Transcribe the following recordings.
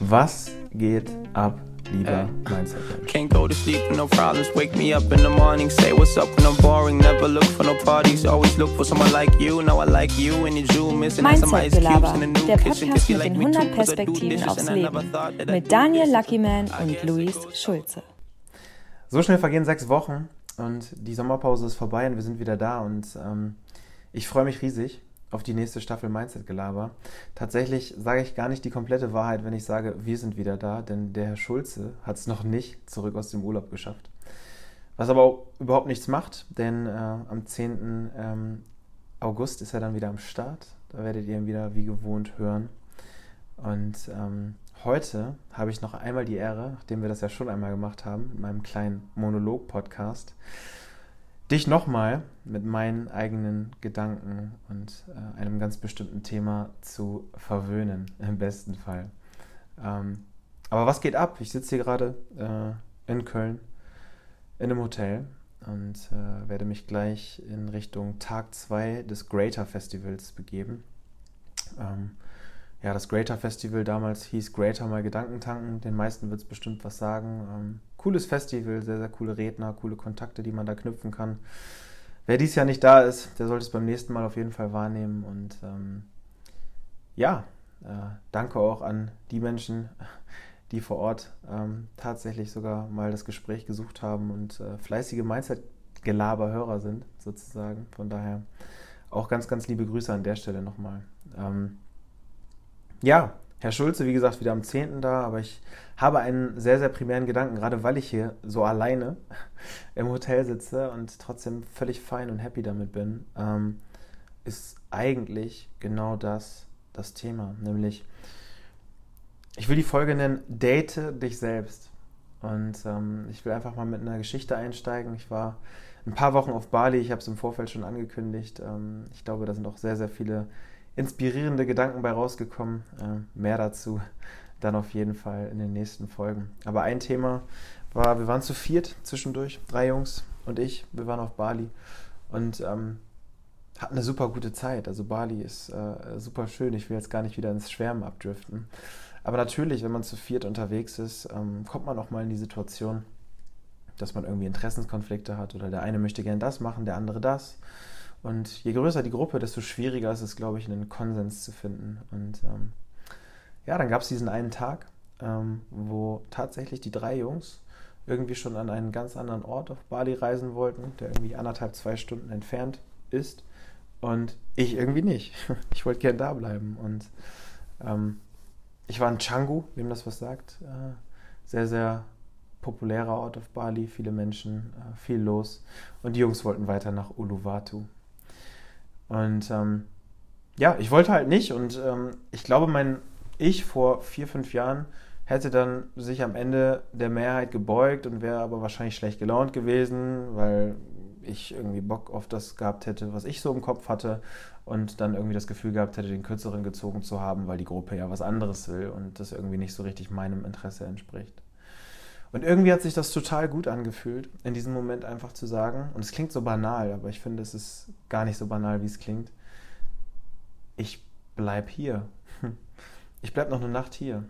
Was geht ab, lieber Mindset? Can't go to sleep with no problems. Wake me up in the morning. Say what's up when I'm boring. Never look for no parties. Always look for someone like you. Now I like you and your jewel missing some ice cubes in a new der kitchen. Podcast you mit like den me too, 100 cause I do Perspektiven dishes aufs and I never Leben thought that I'd mit Daniel. Luckyman und Luis so. Schulze. So schnell vergehen sechs Wochen und die Sommerpause ist vorbei und wir sind wieder da und ähm, ich freue mich riesig auf die nächste Staffel Mindset Gelaber. Tatsächlich sage ich gar nicht die komplette Wahrheit, wenn ich sage, wir sind wieder da, denn der Herr Schulze hat es noch nicht zurück aus dem Urlaub geschafft. Was aber auch überhaupt nichts macht, denn äh, am 10. Ähm, August ist er dann wieder am Start. Da werdet ihr ihn wieder wie gewohnt hören. Und ähm, heute habe ich noch einmal die Ehre, nachdem wir das ja schon einmal gemacht haben, mit meinem kleinen Monolog-Podcast, dich nochmal mit meinen eigenen Gedanken und äh, einem ganz bestimmten Thema zu verwöhnen, im besten Fall. Ähm, aber was geht ab? Ich sitze hier gerade äh, in Köln in einem Hotel und äh, werde mich gleich in Richtung Tag 2 des Greater Festivals begeben. Ähm, ja, das Greater Festival damals hieß Greater mal Gedanken tanken. Den meisten wird es bestimmt was sagen. Ähm, cooles Festival, sehr, sehr coole Redner, coole Kontakte, die man da knüpfen kann. Wer dies Jahr nicht da ist, der sollte es beim nächsten Mal auf jeden Fall wahrnehmen. Und ähm, ja, äh, danke auch an die Menschen, die vor Ort ähm, tatsächlich sogar mal das Gespräch gesucht haben und äh, fleißige Mindset-Gelaber-Hörer sind, sozusagen. Von daher auch ganz, ganz liebe Grüße an der Stelle nochmal. Ähm, ja, Herr Schulze, wie gesagt, wieder am 10. da, aber ich habe einen sehr, sehr primären Gedanken, gerade weil ich hier so alleine im Hotel sitze und trotzdem völlig fein und happy damit bin, ähm, ist eigentlich genau das das Thema. Nämlich, ich will die Folge nennen, Date dich selbst. Und ähm, ich will einfach mal mit einer Geschichte einsteigen. Ich war ein paar Wochen auf Bali, ich habe es im Vorfeld schon angekündigt. Ähm, ich glaube, da sind auch sehr, sehr viele inspirierende Gedanken bei rausgekommen. Äh, mehr dazu dann auf jeden Fall in den nächsten Folgen. Aber ein Thema war, wir waren zu viert zwischendurch, drei Jungs und ich. Wir waren auf Bali und ähm, hatten eine super gute Zeit. Also Bali ist äh, super schön. Ich will jetzt gar nicht wieder ins Schwärmen abdriften. Aber natürlich, wenn man zu viert unterwegs ist, ähm, kommt man auch mal in die Situation, dass man irgendwie Interessenskonflikte hat oder der eine möchte gern das machen, der andere das. Und je größer die Gruppe, desto schwieriger ist es, glaube ich, einen Konsens zu finden. Und ähm, ja, dann gab es diesen einen Tag, ähm, wo tatsächlich die drei Jungs irgendwie schon an einen ganz anderen Ort auf Bali reisen wollten, der irgendwie anderthalb, zwei Stunden entfernt ist. Und ich irgendwie nicht. Ich wollte gern da bleiben. Und ähm, ich war in Canggu, wem das was sagt. Äh, sehr, sehr populärer Ort auf Bali, viele Menschen, äh, viel los. Und die Jungs wollten weiter nach Uluwatu. Und ähm, ja, ich wollte halt nicht. Und ähm, ich glaube, mein Ich vor vier, fünf Jahren hätte dann sich am Ende der Mehrheit gebeugt und wäre aber wahrscheinlich schlecht gelaunt gewesen, weil ich irgendwie Bock auf das gehabt hätte, was ich so im Kopf hatte und dann irgendwie das Gefühl gehabt hätte, den Kürzeren gezogen zu haben, weil die Gruppe ja was anderes will und das irgendwie nicht so richtig meinem Interesse entspricht. Und irgendwie hat sich das total gut angefühlt, in diesem Moment einfach zu sagen, und es klingt so banal, aber ich finde, es ist gar nicht so banal, wie es klingt. Ich bleib hier. Ich bleib noch eine Nacht hier.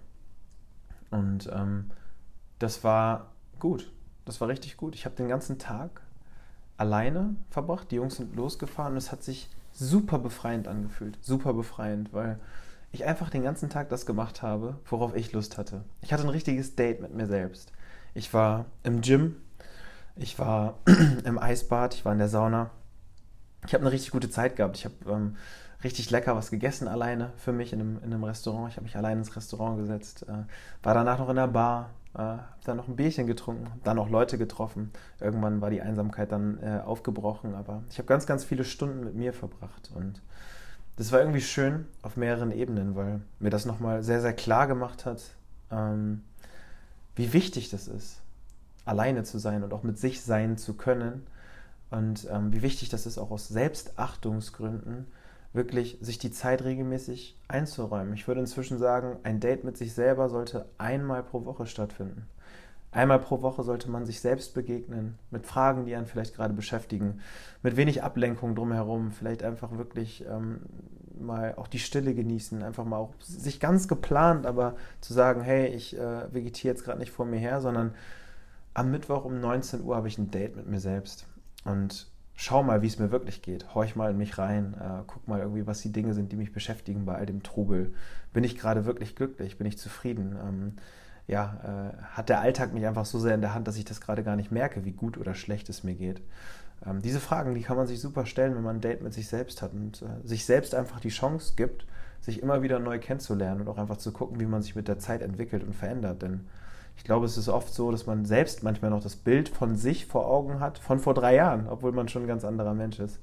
Und ähm, das war gut. Das war richtig gut. Ich habe den ganzen Tag alleine verbracht. Die Jungs sind losgefahren und es hat sich super befreiend angefühlt. Super befreiend, weil ich einfach den ganzen Tag das gemacht habe, worauf ich Lust hatte. Ich hatte ein richtiges Date mit mir selbst. Ich war im Gym, ich war im Eisbad, ich war in der Sauna. Ich habe eine richtig gute Zeit gehabt. Ich habe ähm, richtig lecker was gegessen alleine für mich in einem, in einem Restaurant. Ich habe mich allein ins Restaurant gesetzt, äh, war danach noch in der Bar, äh, habe dann noch ein Bierchen getrunken, dann auch Leute getroffen. Irgendwann war die Einsamkeit dann äh, aufgebrochen, aber ich habe ganz, ganz viele Stunden mit mir verbracht und das war irgendwie schön auf mehreren Ebenen, weil mir das nochmal sehr, sehr klar gemacht hat, ähm, wie wichtig das ist, alleine zu sein und auch mit sich sein zu können. Und ähm, wie wichtig das ist, auch aus Selbstachtungsgründen, wirklich sich die Zeit regelmäßig einzuräumen. Ich würde inzwischen sagen, ein Date mit sich selber sollte einmal pro Woche stattfinden. Einmal pro Woche sollte man sich selbst begegnen, mit Fragen, die einen vielleicht gerade beschäftigen, mit wenig Ablenkung drumherum, vielleicht einfach wirklich ähm, mal auch die Stille genießen, einfach mal auch sich ganz geplant, aber zu sagen, hey, ich äh, vegetiere jetzt gerade nicht vor mir her, sondern am Mittwoch um 19 Uhr habe ich ein Date mit mir selbst und schau mal, wie es mir wirklich geht. Horch mal in mich rein, äh, guck mal irgendwie, was die Dinge sind, die mich beschäftigen bei all dem Trubel. Bin ich gerade wirklich glücklich? Bin ich zufrieden? Ähm, ja, äh, hat der Alltag mich einfach so sehr in der Hand, dass ich das gerade gar nicht merke, wie gut oder schlecht es mir geht. Ähm, diese Fragen, die kann man sich super stellen, wenn man ein Date mit sich selbst hat und äh, sich selbst einfach die Chance gibt, sich immer wieder neu kennenzulernen und auch einfach zu gucken, wie man sich mit der Zeit entwickelt und verändert. Denn ich glaube, es ist oft so, dass man selbst manchmal noch das Bild von sich vor Augen hat, von vor drei Jahren, obwohl man schon ein ganz anderer Mensch ist,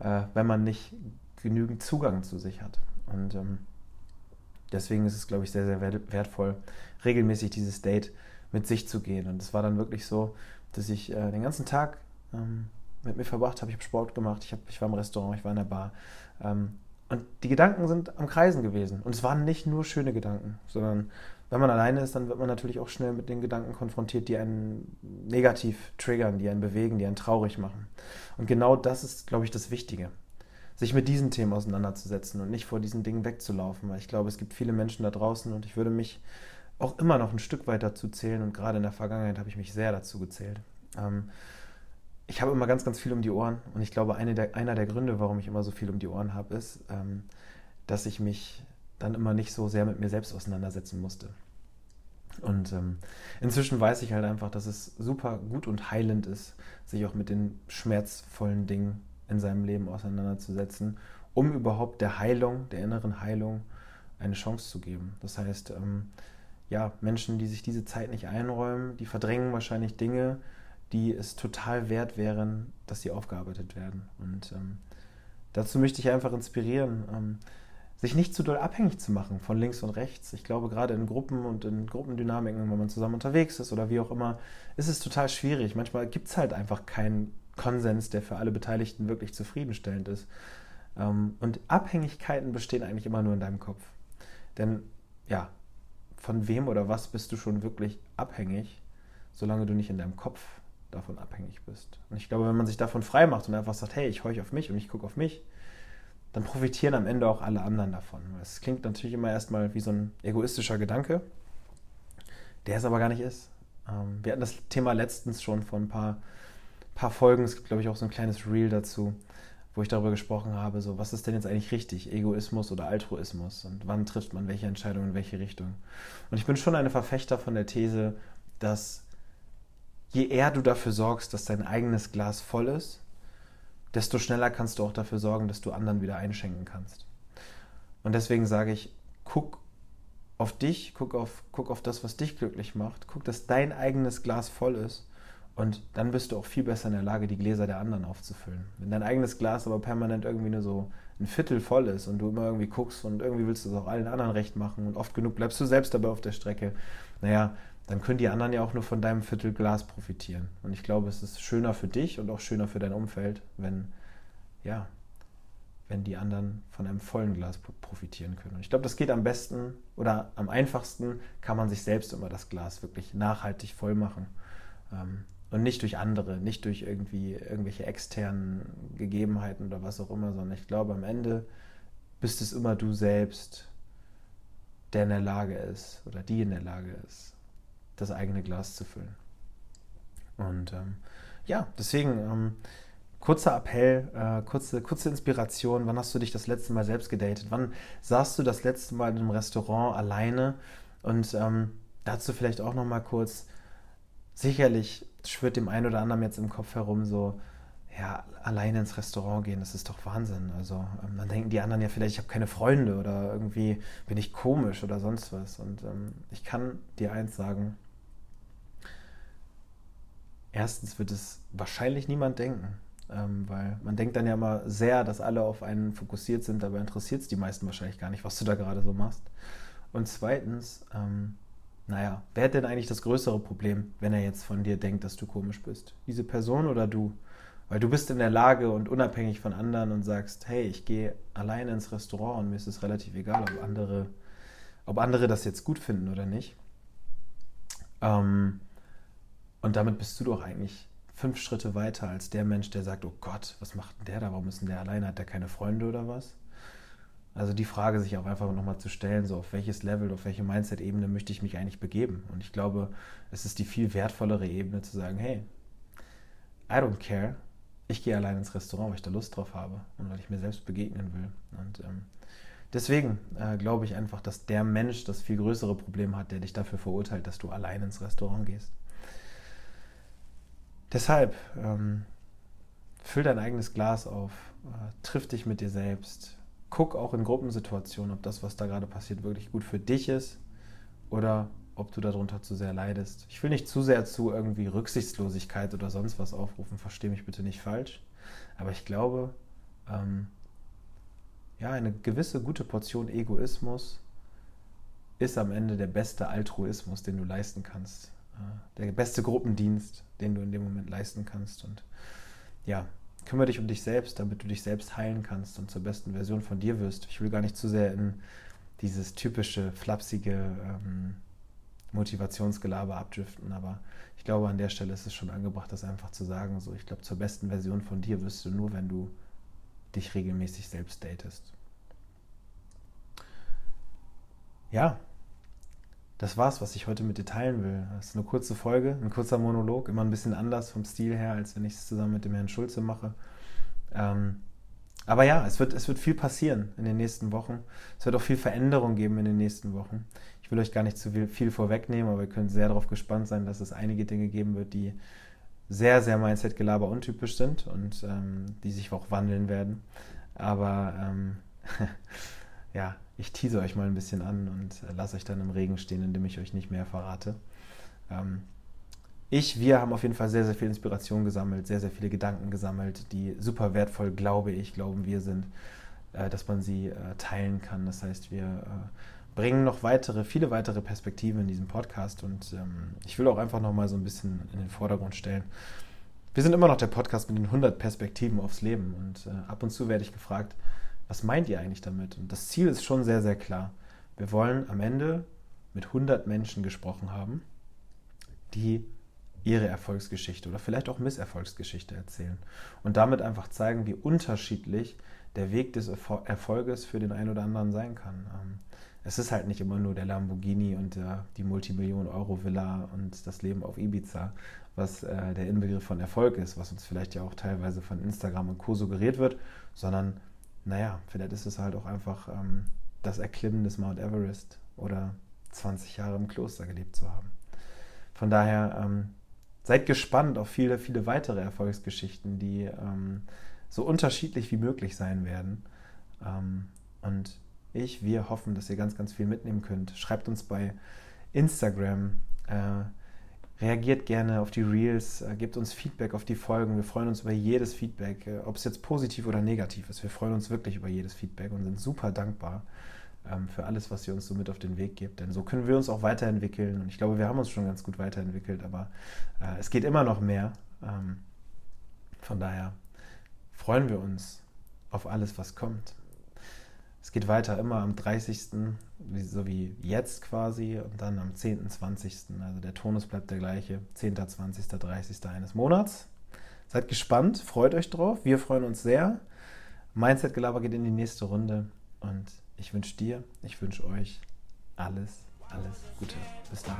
äh, wenn man nicht genügend Zugang zu sich hat. Und ähm, deswegen ist es, glaube ich, sehr, sehr wertvoll, regelmäßig dieses Date mit sich zu gehen. Und es war dann wirklich so, dass ich äh, den ganzen Tag ähm, mit mir verbracht habe. Ich habe Sport gemacht, ich, hab, ich war im Restaurant, ich war in der Bar. Ähm, und die Gedanken sind am Kreisen gewesen. Und es waren nicht nur schöne Gedanken, sondern wenn man alleine ist, dann wird man natürlich auch schnell mit den Gedanken konfrontiert, die einen negativ triggern, die einen bewegen, die einen traurig machen. Und genau das ist, glaube ich, das Wichtige sich mit diesen Themen auseinanderzusetzen und nicht vor diesen Dingen wegzulaufen, weil ich glaube, es gibt viele Menschen da draußen und ich würde mich auch immer noch ein Stück weit dazu zählen und gerade in der Vergangenheit habe ich mich sehr dazu gezählt. Ähm, ich habe immer ganz, ganz viel um die Ohren und ich glaube, der, einer der Gründe, warum ich immer so viel um die Ohren habe, ist, ähm, dass ich mich dann immer nicht so sehr mit mir selbst auseinandersetzen musste. Und ähm, inzwischen weiß ich halt einfach, dass es super gut und heilend ist, sich auch mit den schmerzvollen Dingen in seinem Leben auseinanderzusetzen, um überhaupt der Heilung, der inneren Heilung, eine Chance zu geben. Das heißt, ähm, ja, Menschen, die sich diese Zeit nicht einräumen, die verdrängen wahrscheinlich Dinge, die es total wert wären, dass sie aufgearbeitet werden. Und ähm, dazu möchte ich einfach inspirieren, ähm, sich nicht zu doll abhängig zu machen von links und rechts. Ich glaube, gerade in Gruppen und in Gruppendynamiken, wenn man zusammen unterwegs ist oder wie auch immer, ist es total schwierig. Manchmal gibt es halt einfach keinen Konsens, der für alle Beteiligten wirklich zufriedenstellend ist. Ähm, und Abhängigkeiten bestehen eigentlich immer nur in deinem Kopf. Denn ja, von wem oder was bist du schon wirklich abhängig, solange du nicht in deinem Kopf davon abhängig bist. Und ich glaube, wenn man sich davon frei macht und einfach sagt, hey, ich horche auf mich und ich gucke auf mich, dann profitieren am Ende auch alle anderen davon. Es klingt natürlich immer erstmal wie so ein egoistischer Gedanke, der es aber gar nicht ist. Ähm, wir hatten das Thema letztens schon vor ein paar paar Folgen, es gibt glaube ich auch so ein kleines Reel dazu, wo ich darüber gesprochen habe, so was ist denn jetzt eigentlich richtig, Egoismus oder Altruismus? Und wann trifft man welche Entscheidung in welche Richtung. Und ich bin schon eine Verfechter von der These, dass je eher du dafür sorgst, dass dein eigenes Glas voll ist, desto schneller kannst du auch dafür sorgen, dass du anderen wieder einschenken kannst. Und deswegen sage ich, guck auf dich, guck auf, guck auf das, was dich glücklich macht, guck, dass dein eigenes Glas voll ist und dann bist du auch viel besser in der Lage, die Gläser der anderen aufzufüllen. Wenn dein eigenes Glas aber permanent irgendwie nur so ein Viertel voll ist und du immer irgendwie guckst und irgendwie willst du es auch allen anderen recht machen und oft genug bleibst du selbst dabei auf der Strecke, naja, dann können die anderen ja auch nur von deinem Viertel Glas profitieren. Und ich glaube, es ist schöner für dich und auch schöner für dein Umfeld, wenn, ja, wenn die anderen von einem vollen Glas profitieren können. Und ich glaube, das geht am besten oder am einfachsten kann man sich selbst immer das Glas wirklich nachhaltig voll machen. Ähm, und nicht durch andere, nicht durch irgendwie irgendwelche externen Gegebenheiten oder was auch immer, sondern ich glaube, am Ende bist es immer du selbst, der in der Lage ist oder die in der Lage ist, das eigene Glas zu füllen. Und ähm, ja, deswegen ähm, kurzer Appell, äh, kurze, kurze Inspiration. Wann hast du dich das letzte Mal selbst gedatet? Wann saßt du das letzte Mal in einem Restaurant alleine? Und ähm, dazu vielleicht auch noch mal kurz. Sicherlich schwirrt dem einen oder anderen jetzt im Kopf herum, so, ja, alleine ins Restaurant gehen, das ist doch Wahnsinn. Also ähm, dann denken die anderen ja vielleicht, ich habe keine Freunde oder irgendwie bin ich komisch oder sonst was. Und ähm, ich kann dir eins sagen. Erstens wird es wahrscheinlich niemand denken, ähm, weil man denkt dann ja immer sehr, dass alle auf einen fokussiert sind, dabei interessiert es die meisten wahrscheinlich gar nicht, was du da gerade so machst. Und zweitens, ähm, naja, wer hat denn eigentlich das größere Problem, wenn er jetzt von dir denkt, dass du komisch bist? Diese Person oder du? Weil du bist in der Lage und unabhängig von anderen und sagst, hey, ich gehe alleine ins Restaurant und mir ist es relativ egal, ob andere, ob andere das jetzt gut finden oder nicht. Ähm, Und damit bist du doch eigentlich fünf Schritte weiter als der Mensch, der sagt, oh Gott, was macht denn der da? Warum ist denn der alleine? Hat der keine Freunde oder was? Also die Frage sich auch einfach nochmal zu stellen, so auf welches Level, auf welche Mindset-Ebene möchte ich mich eigentlich begeben? Und ich glaube, es ist die viel wertvollere Ebene zu sagen, hey, I don't care, ich gehe allein ins Restaurant, weil ich da Lust drauf habe und weil ich mir selbst begegnen will. Und ähm, deswegen äh, glaube ich einfach, dass der Mensch das viel größere Problem hat, der dich dafür verurteilt, dass du allein ins Restaurant gehst. Deshalb ähm, füll dein eigenes Glas auf, äh, triff dich mit dir selbst, guck auch in Gruppensituationen, ob das, was da gerade passiert, wirklich gut für dich ist oder ob du darunter zu sehr leidest. Ich will nicht zu sehr zu irgendwie Rücksichtslosigkeit oder sonst was aufrufen, verstehe mich bitte nicht falsch. Aber ich glaube, ähm, ja, eine gewisse gute Portion Egoismus ist am Ende der beste Altruismus, den du leisten kannst. Äh, der beste Gruppendienst, den du in dem Moment leisten kannst. Und ja, kümmere dich um dich selbst, damit du dich selbst heilen kannst und zur besten Version von dir wirst. Ich will gar nicht zu sehr in dieses typische, flapsige ähm, Motivationsgelaber abdriften, aber ich glaube, an der Stelle ist es schon angebracht, das einfach zu sagen. So, ich glaube, zur besten Version von dir wirst du nur, wenn du dich regelmäßig selbst datest. Ja, das war's, was ich heute mit dir teilen will. Das ist eine kurze Folge, ein kurzer Monolog, immer ein bisschen anders vom Stil her, als wenn ich es zusammen mit dem Herrn Schulze mache. Ähm, aber ja, es wird, es wird viel passieren in den nächsten Wochen. Es wird auch viel Veränderung geben in den nächsten Wochen. Ich will euch gar nicht zu viel, viel vorwegnehmen, aber ihr könnt sehr darauf gespannt sein, dass es einige Dinge geben wird, die sehr, sehr Mindset-Gelaber untypisch sind und ähm, die sich auch wandeln werden. Aber ähm, ja, ich tease euch mal ein bisschen an und äh, lasse euch dann im Regen stehen, indem ich euch nicht mehr verrate. Ähm, ich, wir haben auf jeden Fall sehr, sehr viel Inspiration gesammelt, sehr, sehr viele Gedanken gesammelt, die super wertvoll, glaube ich, glauben wir sind, äh, dass man sie äh, teilen kann. Das heißt, wir äh, bringen noch weitere, viele weitere Perspektiven in diesem Podcast und ähm, ich will auch einfach nochmal so ein bisschen in den Vordergrund stellen. Wir sind immer noch der Podcast mit den 100 Perspektiven aufs Leben und äh, ab und zu werde ich gefragt, was meint ihr eigentlich damit? Und das Ziel ist schon sehr, sehr klar. Wir wollen am Ende mit 100 Menschen gesprochen haben, die ihre Erfolgsgeschichte oder vielleicht auch Misserfolgsgeschichte erzählen und damit einfach zeigen, wie unterschiedlich der Weg des Erfolges für den einen oder anderen sein kann. Ähm, es ist halt nicht immer nur der Lamborghini und der, die Multimillionen-Euro-Villa und das Leben auf Ibiza, was äh, der Inbegriff von Erfolg ist, was uns vielleicht ja auch teilweise von Instagram und Co. suggeriert wird, sondern naja, vielleicht ist es halt auch einfach ähm, das Erklimmen des Mount Everest oder 20 Jahre im Kloster gelebt zu haben. Von daher ähm, seid gespannt auf viele, viele weitere Erfolgsgeschichten, die ähm, so unterschiedlich wie möglich sein werden. Ähm, und ich, wir hoffen, dass ihr ganz, ganz viel mitnehmen könnt. Schreibt uns bei Instagram. Äh, Reagiert gerne auf die Reels, äh, gebt uns Feedback auf die Folgen. Wir freuen uns über jedes Feedback, äh, ob es jetzt positiv oder negativ ist. Wir freuen uns wirklich über jedes Feedback und sind super dankbar ähm, für alles, was ihr uns so mit auf den Weg gebt. Denn so können wir uns auch weiterentwickeln. Und ich glaube, wir haben uns schon ganz gut weiterentwickelt, aber äh, es geht immer noch mehr. Ähm, von daher freuen wir uns auf alles, was kommt. Es geht weiter immer am 30., so wie jetzt quasi, und dann am 10., 20. Also der Tonus bleibt der gleiche, 10., 20., 30. eines Monats. Seid gespannt, freut euch drauf. Wir freuen uns sehr. Mindset-Gelaber geht in die nächste Runde und ich wünsche dir, ich wünsche euch alles, alles Gute. Bis dann.